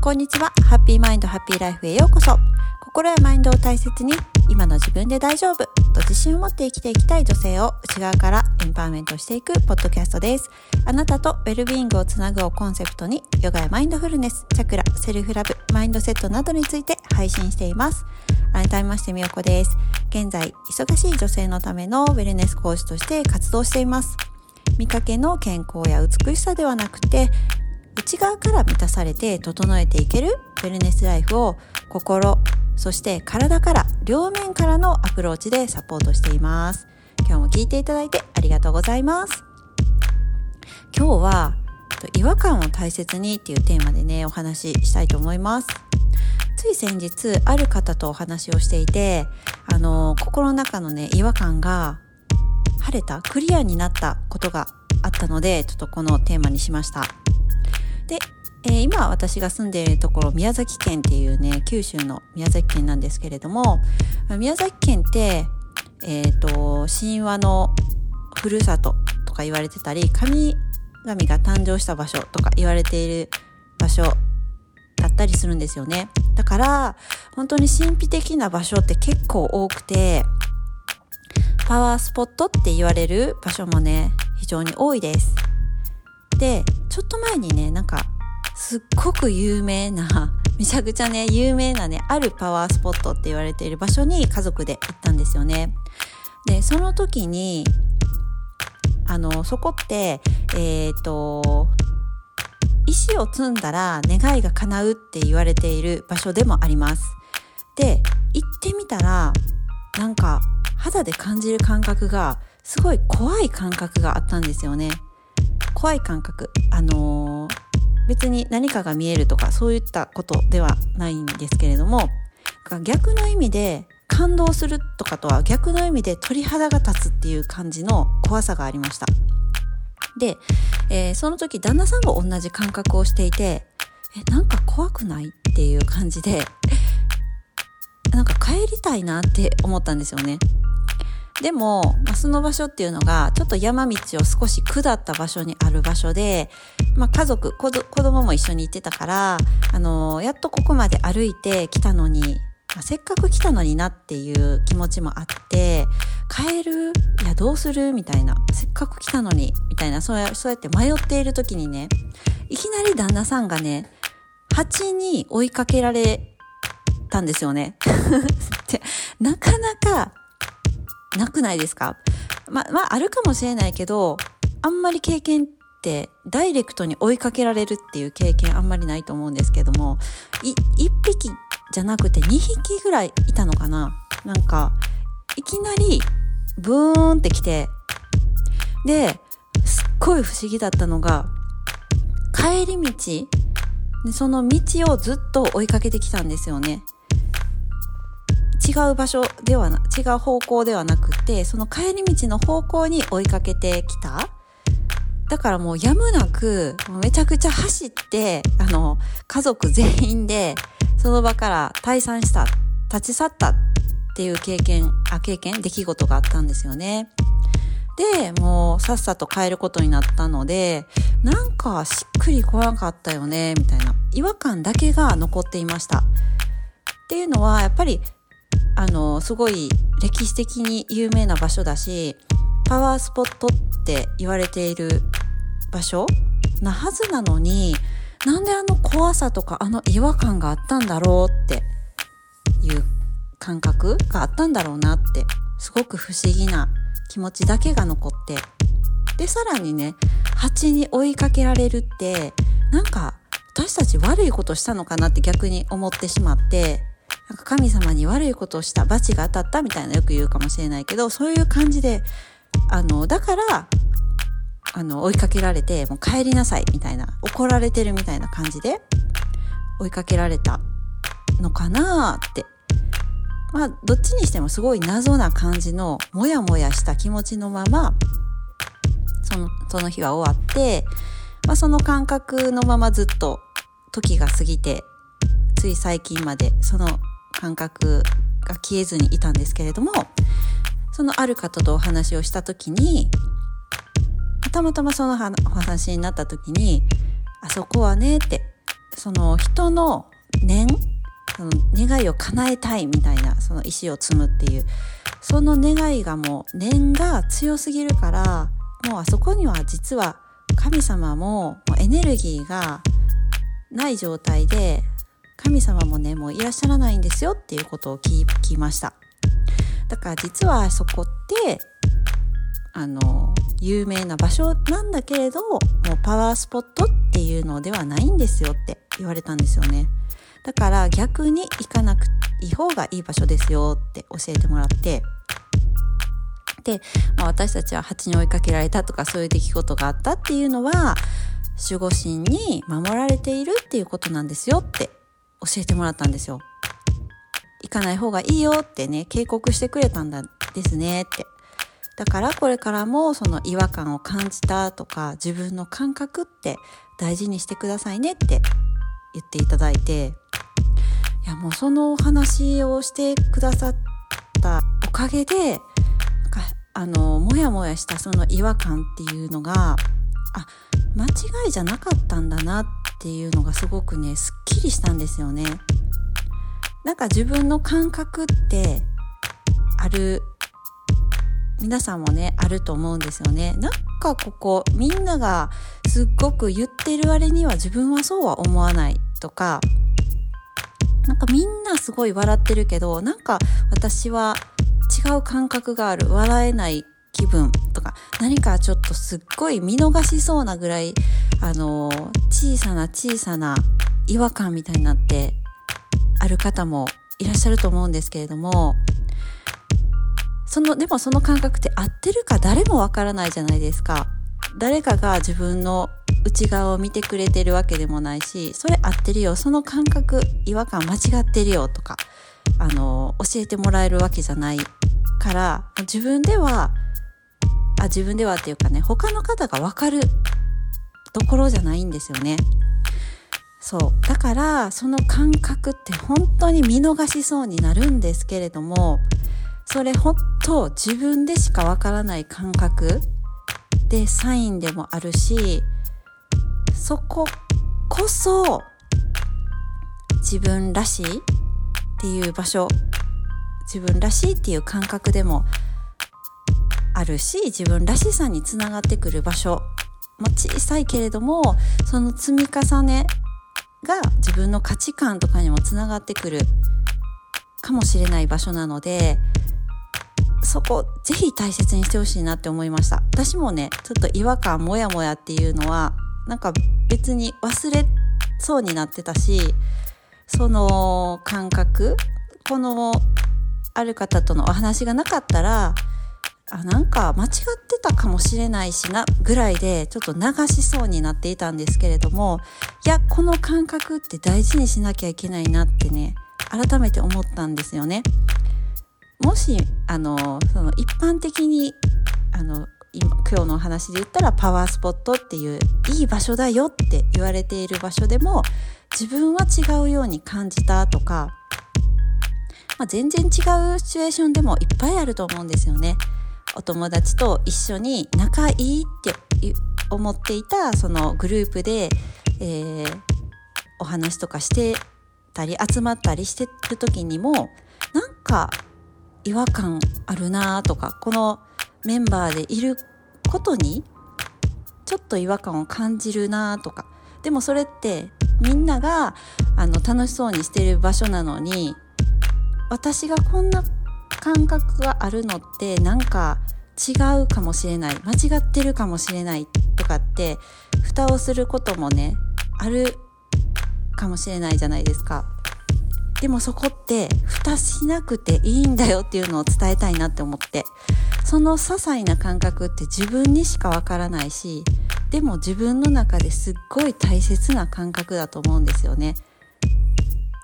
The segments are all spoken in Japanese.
こんにちは。 Happy Mind Happy Life へようこそ。心やマインドを大切に今の自分で大丈夫。と自信を持って生きていきたい女性を内側からエンパワーメントしていくポッドキャストです。あなたとウェルビーイングをつなぐをコンセプトにヨガやマインドフルネスチャクラセルフラブマインドセットなどについて配信しています。改めましてみよこです。現在忙しい女性のためのウェルネス講師として活動しています。見かけの健康や美しさではなくて内側から満たされて整えていけるウェルネスライフを心そして体から両面からのアプローチでサポートしています。今日も聞いていただいてありがとうございます。今日は違和感を大切にっていうテーマでねお話ししたいと思います。つい先日ある方とお話をしていてあの心の中のね違和感が晴れたクリアになったことがあったのでちょっとこのテーマにしました。で、えー、今私が住んでいるところ宮崎県っていうね九州の宮崎県なんですけれども宮崎県ってえっ、ー、と神話のふるさととか言われてたり神々が誕生した場所とか言われている場所だったりするんですよね。だから本当に神秘的な場所って結構多くてパワースポットって言われる場所もね非常に多いです。でちょっと前にねなんかすっごく有名な めちゃくちゃね有名なねあるパワースポットって言われている場所に家族で行ったんですよね。でその時にあのそこってえっ、ー、と石を積んだら願いが叶うって言われている場所でもあります。で行ってみたらなんか肌で感じる感覚がすごい怖い感覚があったんですよね。怖い感覚。あのー、別に何かが見えるとかそういったことではないんですけれども逆の意味で感動するとかとは逆の意味で鳥肌が立つっていう感じの怖さがありました。で、えー、その時旦那さんが同じ感覚をしていてえなんか怖くないっていう感じでなんか帰りたいなって思ったんですよね。でも、まあ、その場所っていうのが、ちょっと山道を少し下った場所にある場所で、まあ、家族、子供も一緒に行ってたから、あのー、やっとここまで歩いてきたのに、まあ、せっかく来たのになっていう気持ちもあって、帰る？いや、どうする？みたいな。せっかく来たのに、みたいな、そうやそうやって迷っている時にね、いきなり旦那さんがね、蜂に追いかけられたんですよね。なかなかなくないですか？ま、まあ、あるかもしれないけど、あんまり経験ってダイレクトに追いかけられるっていう経験あんまりないと思うんですけども、い、1匹じゃなくて2匹ぐらいいたのかな？なんか、いきなりブーンって来て、で、すっごい不思議だったのが、帰り道、その道をずっと追いかけてきたんですよね。違う場所ではな、違う方向ではなくて、その帰り道の方向に追いかけてきた。だからもうやむなく、めちゃくちゃ走って、あの、家族全員で、その場から退散した、立ち去ったっていう経験、あ、経験、出来事があったんですよね。で、もうさっさと帰ることになったので、なんかしっくり来なかったよね、みたいな違和感だけが残っていました。っていうのは、やっぱりあのすごい歴史的に有名な場所だしパワースポットって言われている場所なはずなのになんであの怖さとかあの違和感があったんだろうっていう感覚があったんだろうなってすごく不思議な気持ちだけが残って。でさらにね蜂に追いかけられるってなんか私たち悪いことしたのかなって逆に思ってしまってなんか神様に悪いことをした罰が当たったみたいなよく言うかもしれないけどそういう感じであのだからあの追いかけられてもう帰りなさいみたいな怒られてるみたいな感じで追いかけられたのかなって。まあどっちにしてもすごい謎な感じのモヤモヤした気持ちのままそのその日は終わって、まあ、その感覚のままずっと時が過ぎてつい最近までその感覚が消えずにいたんですけれども、そのある方とお話をした時に、たまたまそのお話になった時に、あそこはねって、その人の念その願いを叶えたいみたいなその意思を積むっていうその願いがもう念が強すぎるからもうあそこには実は神様もエネルギーがない状態で神様もねもういらっしゃらないんですよっていうことを聞きました。だから実はそこってあの有名な場所なんだけれどもうパワースポットっていうのではないんですよって言われたんですよね。だから逆に行かなくいい方がいい場所ですよって教えてもらって。で、まあ、私たちは蜂に追いかけられたとかそういう出来事があったっていうのは守護神に守られているっていうことなんですよって教えてもらったんですよ。行かない方がいいよってね、警告してくれたんだですねって。だからこれからもその違和感を感じたとか自分の感覚って大事にしてくださいねって言っていただいて、いやもうそのお話をしてくださったおかげで、あの、もやもやしたその違和感っていうのが、あ、間違いじゃなかったんだなっていうのがすごくね、すっきりしたんですよね。なんか自分の感覚ってある、皆さんもね、あると思うんですよね。なんかここ、みんながすっごく言ってる割には自分はそうは思わないとか、なんかみんなすごい笑ってるけど、なんか私は違う感覚がある笑えない気分とか何かちょっとすっごい見逃しそうなぐらいあの小さな小さな違和感みたいになってある方もいらっしゃると思うんですけれどもそのでもその感覚って合ってるか誰もわからないじゃないですか。誰かが自分の内側を見てくれてるわけでもないしそれ合ってるよ。その感覚違和感間違ってるよとかあの教えてもらえるわけじゃないから自分ではあ自分ではっていうかね他の方が分かるところじゃないんですよね。そうだからその感覚って本当に見逃しそうになるんですけれどもそれ本当自分でしかわからない感覚でサインでもあるしそここそ自分らしいっていう場所自分らしいっていう感覚でもあるし自分らしさにつながってくる場所。も小さいけれどもその積み重ねが自分の価値観とかにもつながってくるかもしれない場所なのでそこぜひ大切にしてほしいなって思いました。私もねちょっと違和感モヤモヤっていうのはなんか別に忘れそうになってたしその感覚このある方とのお話がなかったらあなんか間違ってたかもしれないしなぐらいでちょっと流しそうになっていたんですけれどもいやこの感覚って大事にしなきゃいけないなってね改めて思ったんですよね。もしあのその一般的にあの今日のお話で言ったらパワースポットっていういい場所だよって言われている場所でも自分は違うように感じたとかまあ、全然違うシチュエーションでもいっぱいあると思うんですよね。お友達と一緒に仲いいって思っていたそのグループで、えー、お話とかしてたり集まったりしてる時にもなんか違和感あるなとかこのメンバーでいることにちょっと違和感を感じるなとか。でもそれってみんながあの楽しそうにしてる場所なのに私がこんな感覚があるのってなんか違うかもしれない。間違ってるかもしれないとかって蓋をすることもねあるかもしれないじゃないですか。でもそこって蓋しなくていいんだよっていうのを伝えたいなって思って。その些細な感覚って自分にしかわからないしでも自分の中ですっごい大切な感覚だと思うんですよね。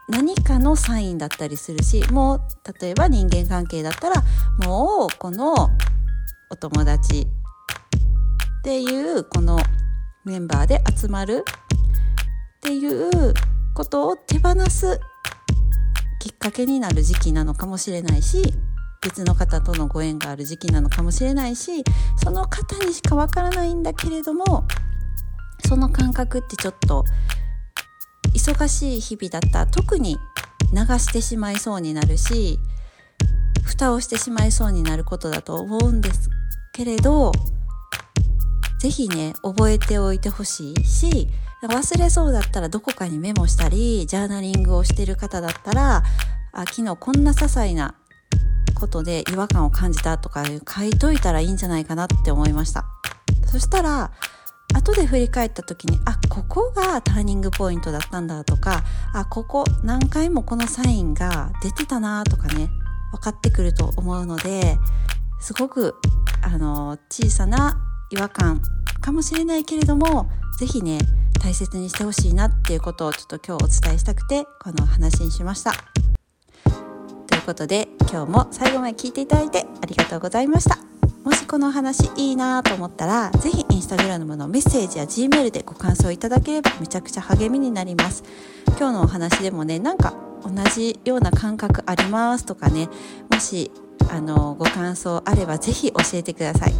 何かのサインだったりするしもう例えば人間関係だったらもうこのお友達っていうこのメンバーで集まるっていうことを手放すきっかけになる時期なのかもしれないし別の方とのご縁がある時期なのかもしれないしその方にしかわからないんだけれどもその感覚ってちょっと忙しい日々だった特に流してしまいそうになるし蓋をしてしまいそうになることだと思うんですけれど是非ね覚えておいてほしいし忘れそうだったらどこかにメモしたりジャーナリングをしてる方だったらあ昨日こんな些細なことで違和感を感じたとか書いといたらいいんじゃないかなって思いました。そしたら後で振り返った時にあここがターニングポイントだったんだとかあここ何回もこのサインが出てたなとかね分かってくると思うのですごくあの小さな違和感かもしれないけれども是非ね大切にしてほしいなっていうことをちょっと今日お伝えしたくてこの話にしました。ということで今日も最後まで聞いていただいてありがとうございました。もしこの話いいなと思ったら是非インスタグラムのメッセージや Gmail でご感想いただければめちゃくちゃ励みになります。今日のお話でもねなんか同じような感覚ありますとかねもしあのご感想あれば是非教えてください。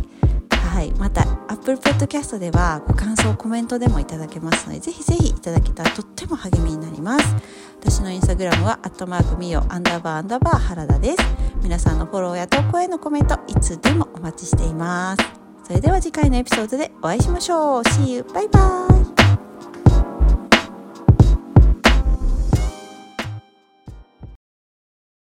いまた Apple Podcast ではご感想コメントでもいただけますのでぜひぜひいただけたらとっても励みになります。私のインスタグラムはアットマークミオアンダーバーアンダーバー原田です。皆さんのフォローや投稿へのコメントいつでもお待ちしています。それでは次回のエピソードでお会いしましょう。See you! バイバイ。